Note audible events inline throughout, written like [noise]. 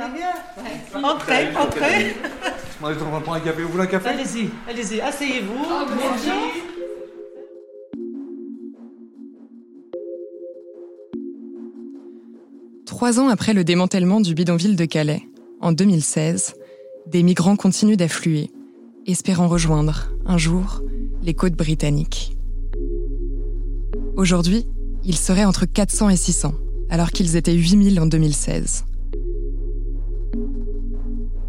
Allez bien Entrez, entrez. Moi, je prendre un café. Vous voulez un café? Allez-y, allez-y, asseyez-vous. Merci. Trois ans après le démantèlement du bidonville de Calais, en 2016, des migrants continuent d'affluer, espérant rejoindre, un jour, les côtes britanniques. Aujourd'hui, ils seraient entre 400 et 600, alors qu'ils étaient 8000 en 2016.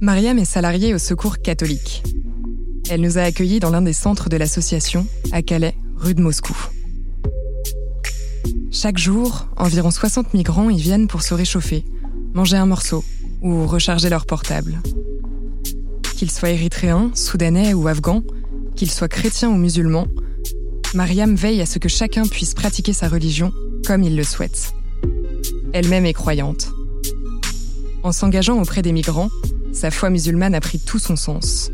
Mariam est salariée au Secours catholique. Elle nous a accueillis dans l'un des centres de l'association, à Calais, rue de Moscou. Chaque jour, environ 60 migrants y viennent pour se réchauffer, manger un morceau ou recharger leur portable. Qu'ils soient érythréens, soudanais ou afghans, qu'ils soient chrétiens ou musulmans, Mariam veille à ce que chacun puisse pratiquer sa religion comme il le souhaite. Elle-même est croyante. En s'engageant auprès des migrants, sa foi musulmane a pris tout son sens.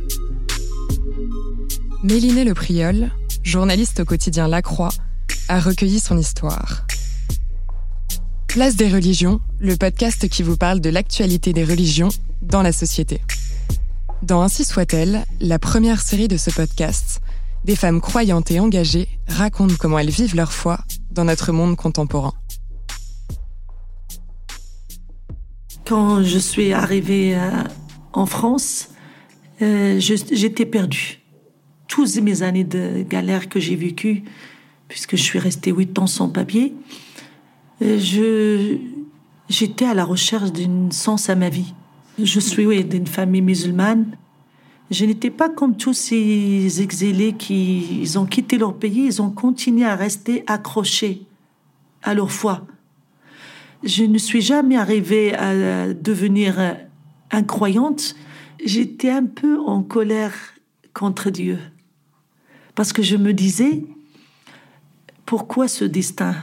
Méliné Le Priol, journaliste au quotidien La Croix, a recueilli son histoire. Place des religions, le podcast qui vous parle de l'actualité des religions dans la société. Dans Ainsi soit-elle, la première série de ce podcast, des femmes croyantes et engagées racontent comment elles vivent leur foi dans notre monde contemporain. Quand je suis arrivée en France, euh, j'étais perdue. Toutes mes années de galère que j'ai vécues, puisque je suis restée huit ans sans papier, euh, j'étais à la recherche d'un sens à ma vie. Je suis d'une famille musulmane. Je n'étais pas comme tous ces exilés qui ont quitté leur pays, ils ont continué à rester accrochés à leur foi. Je ne suis jamais arrivée à devenir incroyante. J'étais un peu en colère contre Dieu. Parce que je me disais, pourquoi ce destin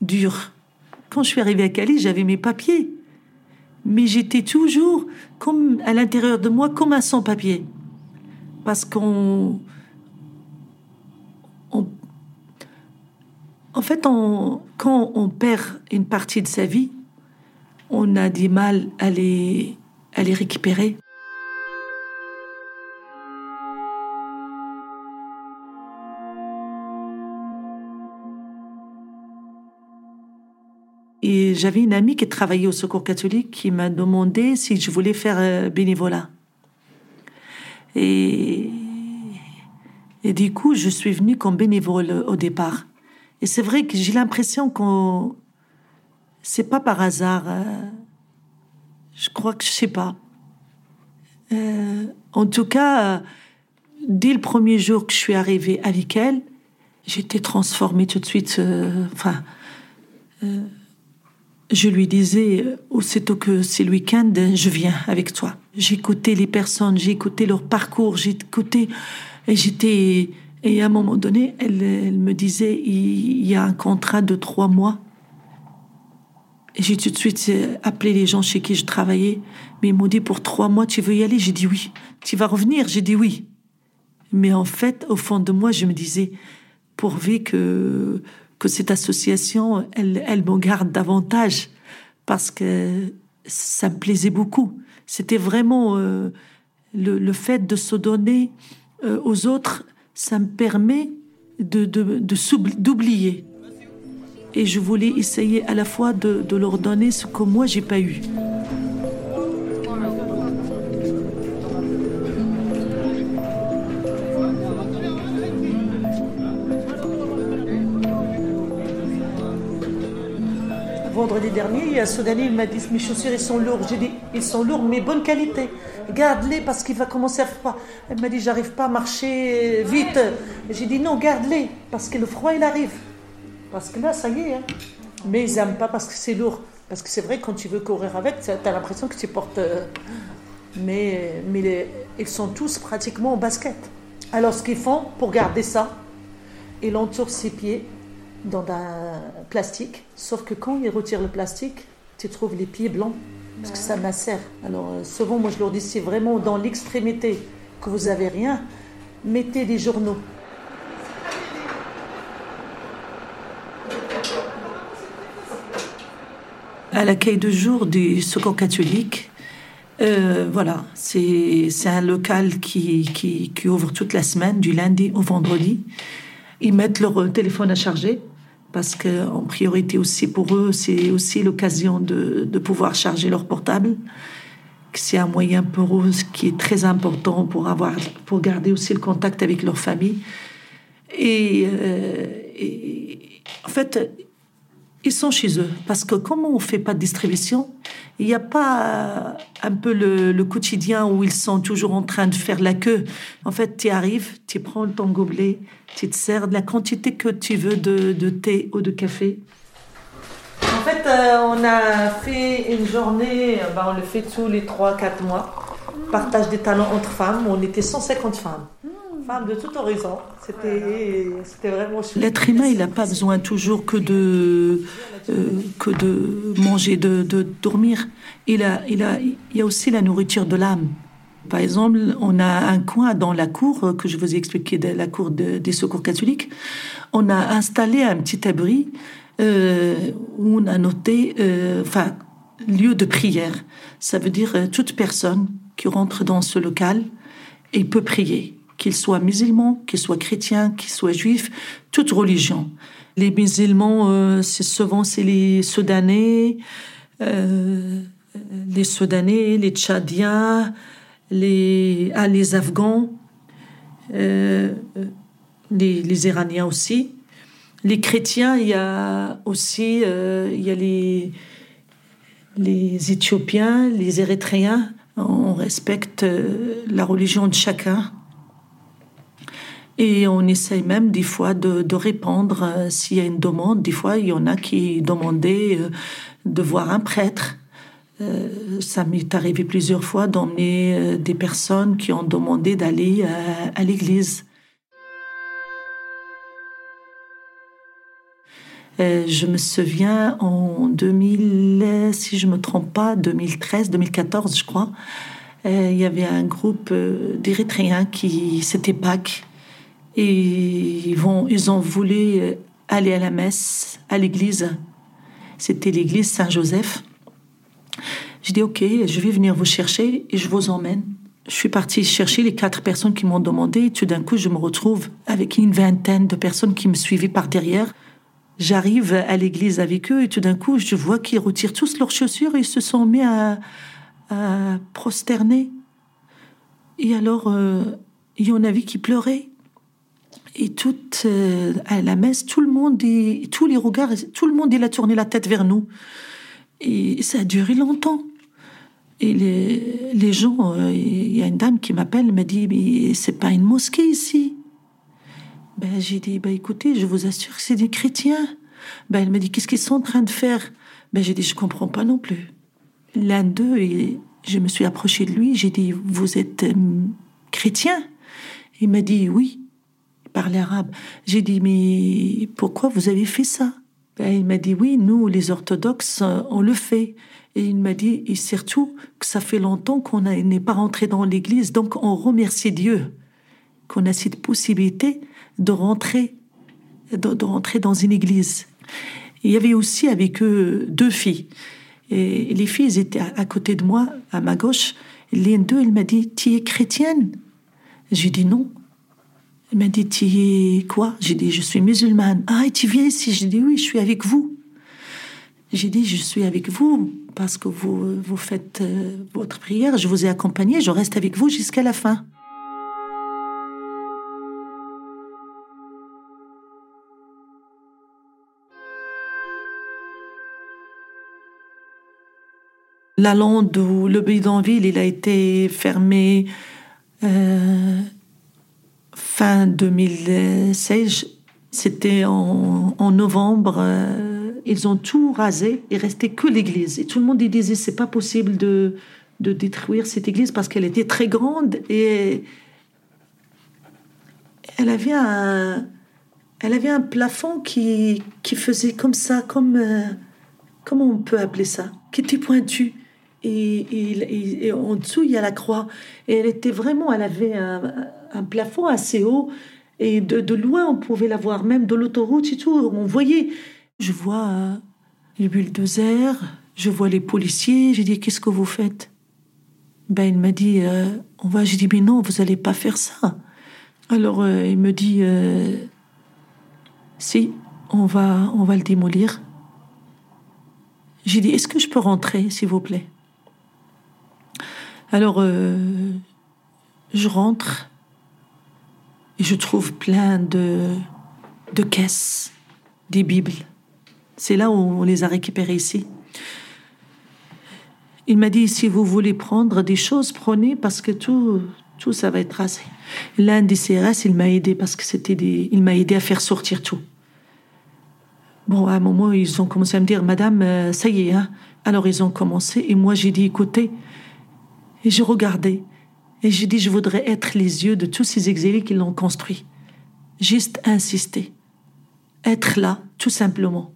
dur? Quand je suis arrivée à Cali, j'avais mes papiers. Mais j'étais toujours comme à l'intérieur de moi, comme un sans-papier. Parce qu'on. en fait, on, quand on perd une partie de sa vie, on a du mal à les, à les récupérer. Et j'avais une amie qui travaillait au Secours catholique qui m'a demandé si je voulais faire euh, bénévolat. Et, et du coup, je suis venue comme bénévole au départ. Et c'est vrai que j'ai l'impression qu'on. C'est pas par hasard. Euh, je crois que je sais pas. Euh, en tout cas, dès le premier jour que je suis arrivée avec elle, j'étais transformée tout de suite. enfin je lui disais, euh, aussitôt que c'est le week-end, je viens avec toi. J'écoutais les personnes, j'écoutais leur parcours, j'écoutais, et j'étais, et à un moment donné, elle, me disait, il y a un contrat de trois mois. J'ai tout de suite euh, appelé les gens chez qui je travaillais, mais ils m'ont dit, pour trois mois, tu veux y aller? J'ai dit oui. Tu vas revenir? J'ai dit oui. Mais en fait, au fond de moi, je me disais, pourvu que que cette association, elle, elle me garde davantage parce que ça me plaisait beaucoup. C'était vraiment euh, le, le, fait de se donner euh, aux autres, ça me permet de, d'oublier. Et je voulais essayer à la fois de, leur donner ce que moi j'ai pas eu. vendredi dernier, il y il m'a dit Mes chaussures, ils sont lourds. J'ai dit Ils sont lourds, mais bonne qualité. Garde-les parce qu'il va commencer à faire Elle m'a dit J'arrive pas à marcher vite. J'ai dit Non, garde-les parce que le froid, il arrive. Parce que là, ça y est. Hein. Mais ils n'aiment pas parce que c'est lourd. Parce que c'est vrai, quand tu veux courir avec, tu as l'impression que tu portes. euh, mais mais les- ils sont tous pratiquement en basket. Alors, ce qu'ils font pour garder ça, ils entourent ses pieds dans un plastique. Sauf que quand ils retirent le plastique, tu trouves les pieds blancs. Parce que ça macère. Alors, euh, souvent, moi, je leur dis si vraiment dans l'extrémité que vous avez rien, mettez des journaux. À l'accueil de jour du Secours catholique, euh, voilà, c'est un local qui, qui, qui ouvre toute la semaine, du lundi au vendredi. Ils mettent leur euh, téléphone à charger parce que en priorité aussi pour eux, c'est aussi l'occasion de, de pouvoir charger leur portable. C'est un moyen pour eux qui est très important pour avoir, pour garder aussi le contact avec leur famille. Et, euh, et en fait, ils sont chez eux. Parce que comme on ne fait pas de distribution, il n'y a pas euh, un peu le, quotidien où ils sont toujours en train de faire la queue. En fait, tu arrives, tu prends ton gobelet, tu te sers de la quantité que tu veux de, thé ou de café. En fait, euh, on a fait une journée, euh, ben, on le fait tous les 3-4 mois. Partage des talents entre femmes. On était 150 femmes. Femmes de tout horizon. C'était vraiment chouette. L'être humain, il n'a pas besoin toujours que de, euh, que de manger, de, de dormir. Il, a, il, a, il y a aussi la nourriture de l'âme. Par exemple, on a un coin dans la cour que je vous ai expliqué, de la cour de- des secours catholiques. On a installé un petit abri euh, où on a noté, euh, enfin, lieu de prière. Ça veut dire euh, toute personne qui rentre dans ce local et peut prier, qu'il soit musulman, qu'il soit chrétien, qu'il soit juif, toute religion. Les musulmans, euh, c'est souvent c'est les Soudanais, euh, les Soudanais, les Tchadiens, les, ah, les Afghans, euh, les, les Iraniens aussi. Les chrétiens, il y a aussi il y a les, les Éthiopiens, les Érythréens. On respecte la religion de chacun. Et on essaye même des fois de, de répondre euh, s'il y a une demande. Des fois, il y en a qui demandaient euh, de voir un prêtre. Euh, ça m'est arrivé plusieurs fois d'emmener des personnes qui ont demandé d'aller à l'église. Je me souviens en 2000, euh, si je me trompe pas, 2013, 2014, je crois, il y avait un groupe d'Érythréens qui, c'était Pâques, et ils, vont, ils ont voulu aller à la messe, à l'église. C'était l'église Saint-Joseph. Je dis, OK, je vais venir vous chercher et je vous emmène. Je suis partie chercher les quatre personnes qui m'ont demandé. Et tout d'un coup, je me retrouve avec une vingtaine de personnes qui me suivaient par derrière. J'arrive à l'église avec eux et tout d'un coup, je vois qu'ils retirent tous leurs chaussures et ils se sont mis à, à prosterner. Et alors, euh, il y en avait qui pleuraient. Et tout, euh, à la messe, tout le monde, tous les regards, tout le monde, il a tourné la tête vers nous. Et ça a duré longtemps. Et les, les gens, euh, il y a une dame qui m'appelle, elle m'a dit, mais c'est pas une mosquée ici? Ben, j'ai dit, ben, écoutez, je vous assure que c'est des chrétiens. Ben, elle m'a dit, qu'est-ce qu'ils sont en train de faire? Ben, j'ai dit, je comprends pas non plus. L'un d'eux, je me suis approchée de lui, j'ai dit, vous êtes euh, chrétien? Il m'a dit, oui. Parlait arabe. J'ai dit, mais pourquoi vous avez fait ça? Ben, Il m'a dit, oui, nous, les orthodoxes, euh, on le fait. Et il m'a dit, et surtout, que ça fait longtemps qu'on n'est pas rentré dans l'église, donc on remercie Dieu qu'on a cette possibilité de rentrer, de, rentrer dans une église. Il y avait aussi avec eux deux filles. Et les filles étaient à, à côté de moi, à ma gauche. L'une d'eux, elle m'a dit, tu es chrétienne? J'ai dit non. Elle m'a dit, tu quoi? J'ai dit, je suis musulmane. Ah, et tu viens ici? J'ai dit, oui, je suis avec vous. J'ai dit, je suis avec vous parce que vous, vous faites euh, votre prière, je vous ai accompagné, je reste avec vous jusqu'à la fin. La lande ou le bidonville, il a été fermé euh, fin 2016. C'était en, novembre. euh, ils ont tout rasé. Il restait que l'église. Et tout le monde disait c'est pas possible de, de détruire cette église parce qu'elle était très grande et elle avait un, elle avait un plafond qui, qui faisait comme ça, comme. Euh, comment on peut appeler ça Qui était pointu. Et, et, en dessous, il y a la croix. Et elle était vraiment. Elle avait un plafond assez haut. Et de, de, loin, on pouvait la voir, même de l'autoroute et tout. On voyait. Je vois euh, les bulldozers, je vois les policiers. J'ai dit Qu'est-ce que vous faites? Ben, il m'a dit euh, On va. J'ai dit Mais non, vous n'allez pas faire ça. Alors, il me dit si, on va, on va le démolir. J'ai dit, est-ce que je peux rentrer, s'il vous plaît? Alors, euh, je rentre et je trouve plein de, de caisses, des Bibles. C'est là où on les a récupérées ici. Il m'a dit, si vous voulez prendre des choses, prenez parce que tout, tout ça va être rasé. L'un des CRS, il m'a aidé parce que c'était il m'a aidé à faire sortir tout. Bon, à un moment, ils ont commencé à me dire, Madame, euh, ça y est, hein. Alors ils ont commencé et moi j'ai dit, écoutez, et je regardais et j'ai dit, je voudrais être les yeux de tous ces exilés qui l'ont construit. Juste insister, être là, tout simplement,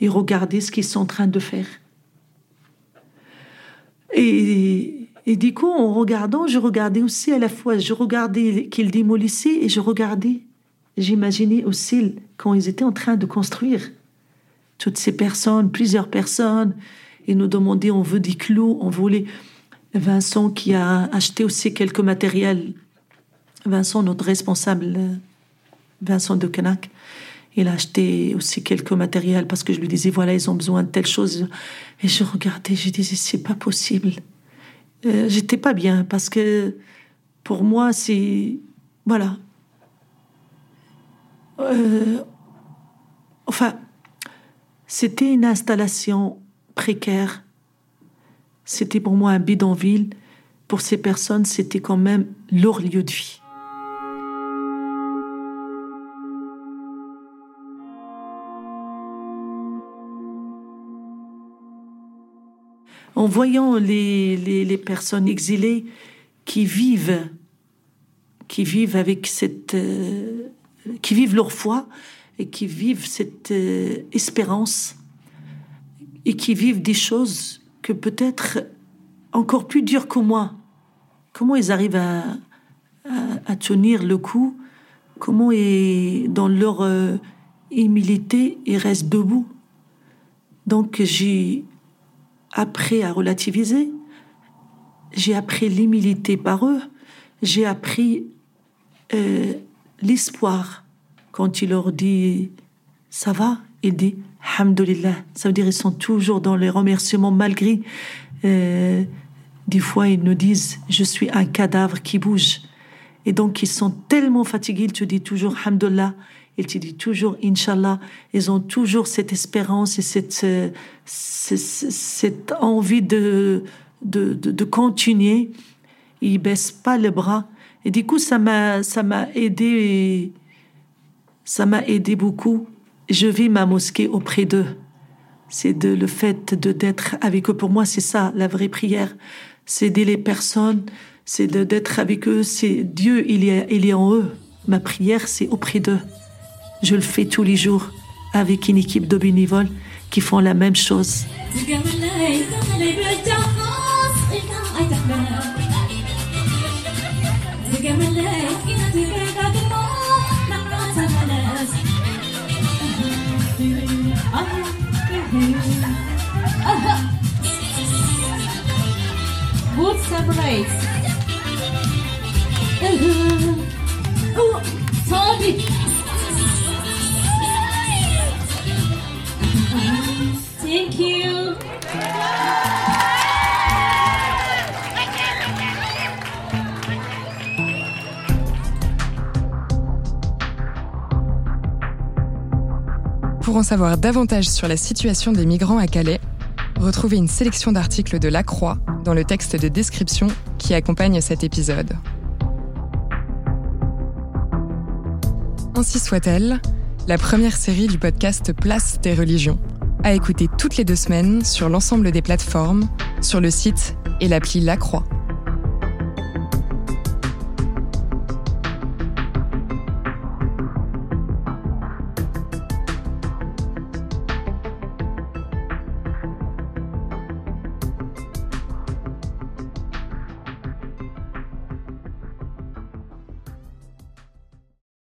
et regarder ce qu'ils sont en train de faire. Et, et du coup, en regardant, je regardais aussi à la fois, je regardais qu'ils démolissaient et je regardais, j'imaginais aussi quand ils étaient en train de construire toutes ces personnes, plusieurs personnes, et nous demandaient, on veut des clous, on voulait... Vincent qui a acheté aussi quelques matériels. Vincent, notre responsable, Vincent de Canac, il a acheté aussi quelques matériels parce que je lui disais, voilà, ils ont besoin de telle chose. Et je regardais, je disais, c'est pas possible. Euh, J'étais pas bien parce que pour moi, c'est. Voilà. Euh, enfin, c'était une installation précaire. C'était pour moi un bidonville. Pour ces personnes, c'était quand même leur lieu de vie. En voyant les, les, personnes exilées qui vivent, qui vivent avec cette, euh, qui vivent leur foi, et qui vivent cette euh, espérance et qui vivent des choses que peut-être encore plus dures que moi. Comment ils arrivent à, tenir le coup? Comment, et, dans leur euh, humilité, ils restent debout? Donc j'ai appris à relativiser, j'ai appris l'humilité par eux, j'ai appris euh, l'espoir. Quand il leur dit ça va, il dit Alhamdulillah. Ça veut dire ils sont toujours dans les remerciements malgré. Euh, des fois, ils nous disent je suis un cadavre qui bouge. Et donc, ils sont tellement fatigués, ils te disent toujours Alhamdulillah. Ils te disent toujours Inshallah. Ils ont toujours cette espérance et cette, euh, cette, envie de, de, de, de continuer. Ils baissent pas les bras. Et du coup, ça m'a, aidé ça m'a aidé beaucoup. Je vis ma mosquée auprès d'eux. C'est de, le fait de d'être avec eux. Pour moi, c'est ça, la vraie prière. C'est aider les personnes, c'est d'être avec eux. C'est Dieu, il est, il est en eux. Ma prière, c'est auprès d'eux. Je le fais tous les jours avec une équipe de bénévoles qui font la même chose. [laughs] You. Pour en savoir davantage sur la situation des migrants à Calais, retrouvez une sélection d'articles de La Croix dans le texte de description qui accompagne cet épisode. Ainsi soit-elle, la première série du podcast Place des religions, à écouter toutes les deux semaines sur l'ensemble des plateformes, sur le site et l'appli La Croix.